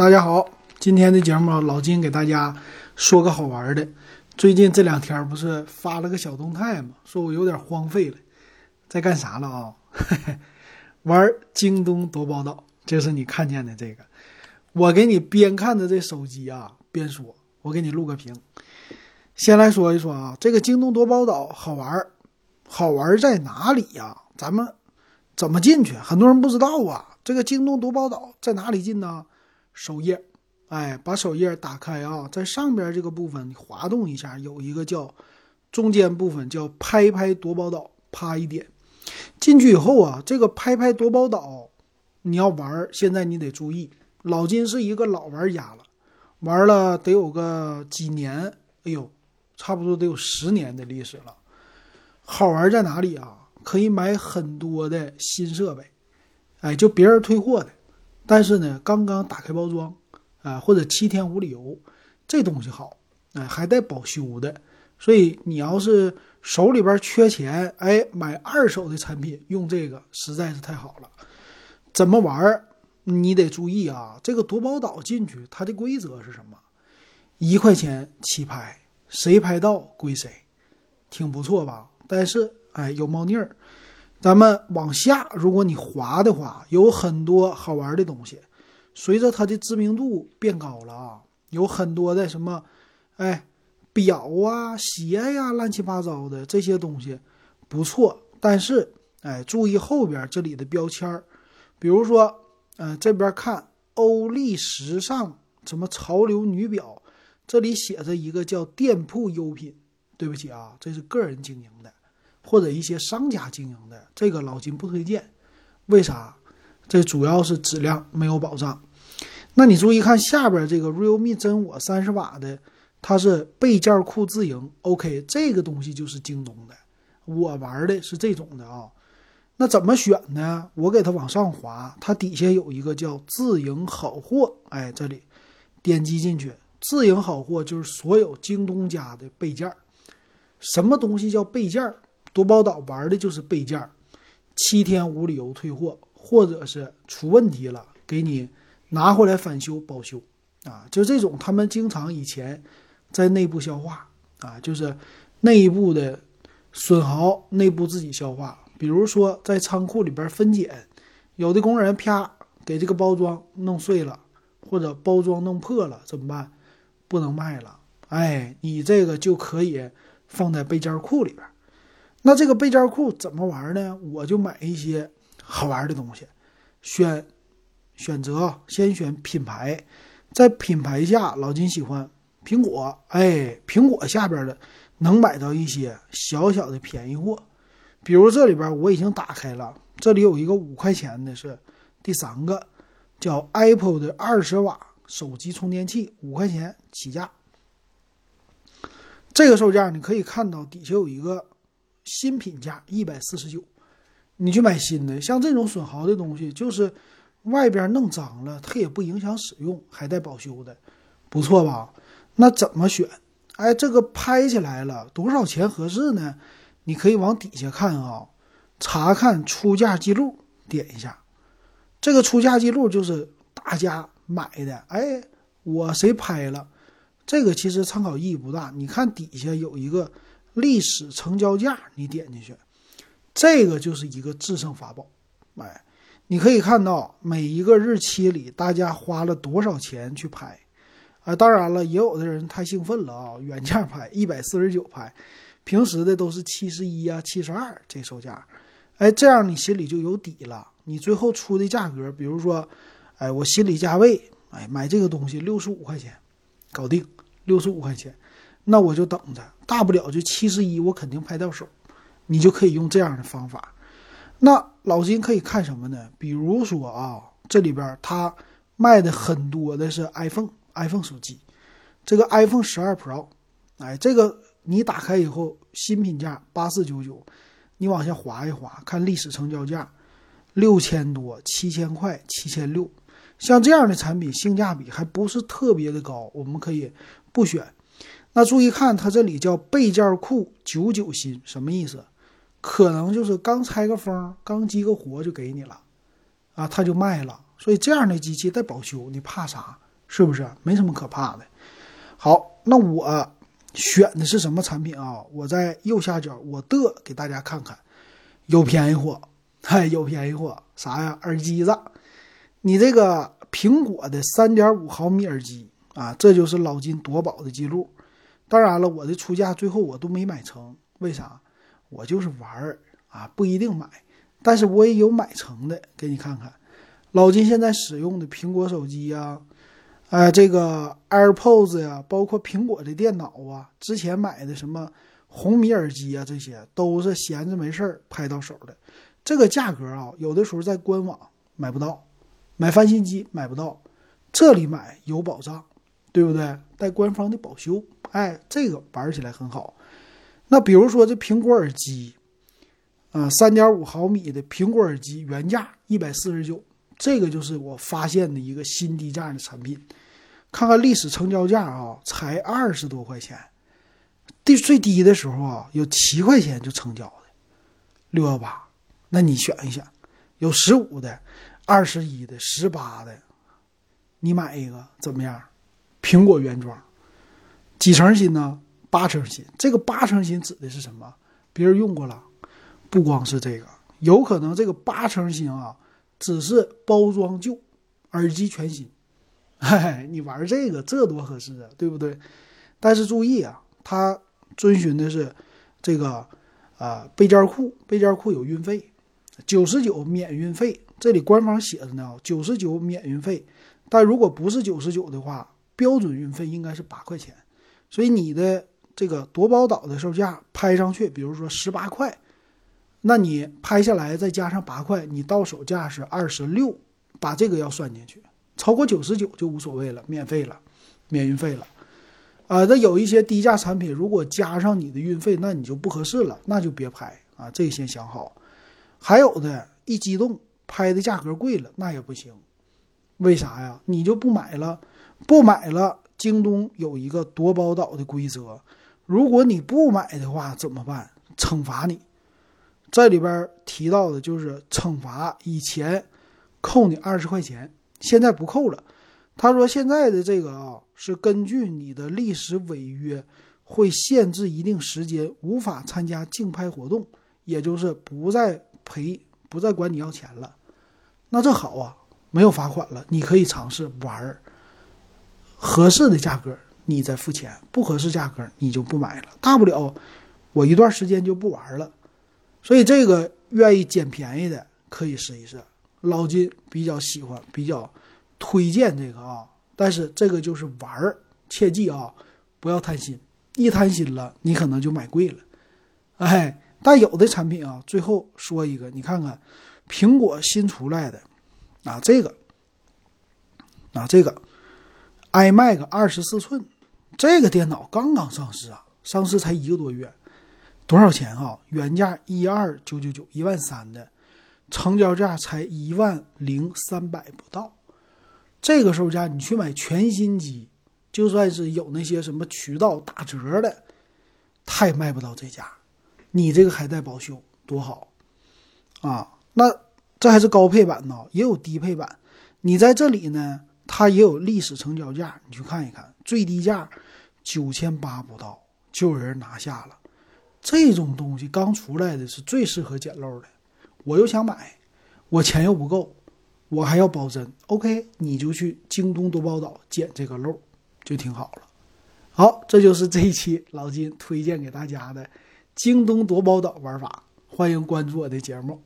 大家好，今天的节目老金给大家说个好玩的。最近这两天不是发了个小动态吗？说我有点荒废了，在干啥了啊？玩京东夺宝岛，就是你看见的这个。我给你边看着这手机啊，边说。我给你录个屏。先来说一说啊，这个京东夺宝岛好玩，好玩在哪里呀？咱们怎么进去？很多人不知道啊。这个京东夺宝岛在哪里进呢？首页，哎，把首页打开啊，在上边这个部分你滑动一下，有一个叫中间部分叫拍拍夺宝岛，啪一点进去以后啊，这个拍拍夺宝岛你要玩，现在你得注意，老金是一个老玩家了，玩了得有个几年，哎呦，差不多得有十年的历史了。好玩在哪里啊？可以买很多的新设备，哎，就别人退货的。但是呢，刚刚打开包装，啊，或者七天无理由，这东西好，哎，还带保修的，所以你要是手里边缺钱，哎，买二手的产品用这个实在是太好了。怎么玩？你得注意啊，这个夺宝岛进去，它的规则是什么？一块钱起拍，谁拍到归谁，挺不错吧？但是，哎，有猫腻儿。咱们往下，如果你滑的话，有很多好玩的东西。随着它的知名度变高了啊，有很多的什么，哎，表啊、鞋呀，乱七八糟的这些东西不错。但是，哎，注意后边这里的标签儿，比如说，呃，这边看欧丽时尚什么潮流女表，这里写着一个叫店铺优品。对不起啊，这是个人经营的。或者一些商家经营的这个老金不推荐，为啥？这主要是质量没有保障。那你注意看下边这个 Realme 真我三十瓦的，它是备件库自营，OK，这个东西就是京东的。我玩的是这种的啊。那怎么选呢？我给它往上滑，它底下有一个叫自营好货，哎，这里点击进去，自营好货就是所有京东家的备件。什么东西叫备件？夺宝岛玩的就是备件，七天无理由退货，或者是出问题了给你拿回来返修保修，啊，就这种他们经常以前在内部消化啊，就是内部的损耗，内部自己消化。比如说在仓库里边分拣，有的工人啪给这个包装弄碎了，或者包装弄破了，怎么办？不能卖了，哎，你这个就可以放在备件库里边。那这个背胶库怎么玩呢？我就买一些好玩的东西，选选择先选品牌，在品牌下，老金喜欢苹果，哎，苹果下边的能买到一些小小的便宜货，比如这里边我已经打开了，这里有一个五块钱的是第三个，叫 Apple 的二十瓦手机充电器，五块钱起价，这个售价你可以看到底下有一个。新品价一百四十九，你去买新的，像这种损耗的东西，就是外边弄脏了，它也不影响使用，还带保修的，不错吧？那怎么选？哎，这个拍起来了，多少钱合适呢？你可以往底下看啊，查看出价记录，点一下，这个出价记录就是大家买的，哎，我谁拍了？这个其实参考意义不大，你看底下有一个。历史成交价，你点进去，这个就是一个制胜法宝。哎，你可以看到每一个日期里大家花了多少钱去拍。啊，当然了，也有的人太兴奋了啊，原价拍一百四十九拍，平时的都是七十一啊、七十二这售价。哎，这样你心里就有底了。你最后出的价格，比如说，哎，我心理价位，哎，买这个东西六十五块钱，搞定，六十五块钱。那我就等着，大不了就七十一，我肯定拍到手，你就可以用这样的方法。那老金可以看什么呢？比如说啊，这里边它卖的很多的是 iPhone，iPhone 手机，这个 iPhone 十二 Pro，哎，这个你打开以后新品价八四九九，你往下滑一滑，看历史成交价六千多、七千块、七千六，像这样的产品性价比还不是特别的高，我们可以不选。那注意看，它这里叫备件库九九新，什么意思？可能就是刚拆个封，刚激个活就给你了，啊，它就卖了。所以这样的机器带保修，你怕啥？是不是？没什么可怕的。好，那我选的是什么产品啊？我在右下角我的给大家看看，有便宜货，嗨，有便宜货，啥呀？耳机子，你这个苹果的三点五毫米耳机啊，这就是老金夺宝的记录。当然了，我的出价最后我都没买成，为啥？我就是玩儿啊，不一定买，但是我也有买成的，给你看看。老金现在使用的苹果手机呀，呃，这个 AirPods 呀，包括苹果的电脑啊，之前买的什么红米耳机啊，这些都是闲着没事儿拍到手的。这个价格啊，有的时候在官网买不到，买翻新机买不到，这里买有保障，对不对？带官方的保修，哎，这个玩起来很好。那比如说这苹果耳机，啊，三点五毫米的苹果耳机原价一百四十九。这个就是我发现的一个新低价的产品，看看历史成交价啊，才二十多块钱，低最低的时候啊，有七块钱就成交的，六幺八。那你选一选，有十五的、二十一的、十八的，你买一个怎么样？苹果原装，几成新呢？八成新。这个八成新指的是什么？别人用过了，不光是这个，有可能这个八成新啊。只是包装旧，耳机全新，嘿 嘿，你玩这个这多合适啊，对不对？但是注意啊，它遵循的是这个啊背件库，背件库有运费，九十九免运费。这里官方写着呢，九十九免运费。但如果不是九十九的话，标准运费应该是八块钱。所以你的这个夺宝岛的售价拍上去，比如说十八块。那你拍下来再加上八块，你到手价是二十六，把这个要算进去，超过九十九就无所谓了，免费了，免运费了。啊，那有一些低价产品，如果加上你的运费，那你就不合适了，那就别拍啊，这个先想好。还有的一激动拍的价格贵了，那也不行，为啥呀？你就不买了，不买了，京东有一个夺宝岛的规则，如果你不买的话怎么办？惩罚你。这里边提到的就是惩罚，以前扣你二十块钱，现在不扣了。他说现在的这个啊，是根据你的历史违约，会限制一定时间，无法参加竞拍活动，也就是不再赔，不再管你要钱了。那这好啊，没有罚款了，你可以尝试玩儿，合适的价格你再付钱，不合适价格你就不买了，大不了我一段时间就不玩了。所以这个愿意捡便宜的可以试一试，老金比较喜欢，比较推荐这个啊。但是这个就是玩儿，切记啊，不要贪心，一贪心了，你可能就买贵了。哎，但有的产品啊，最后说一个，你看看苹果新出来的啊，这个啊，这个 iMac 二十四寸，这个电脑刚刚上市啊，上市才一个多月。多少钱啊？原价一二九九九，一万三的，成交价才一万零三百不到。这个售价你去买全新机，就算是有那些什么渠道打折的，他也卖不到这价。你这个还带保修，多好啊！那这还是高配版呢，也有低配版。你在这里呢，它也有历史成交价，你去看一看，最低价九千八不到，就有人拿下了。这种东西刚出来的是最适合捡漏的，我又想买，我钱又不够，我还要保真。OK，你就去京东多宝岛捡这个漏，就挺好了。好，这就是这一期老金推荐给大家的京东多宝岛玩法，欢迎关注我的节目。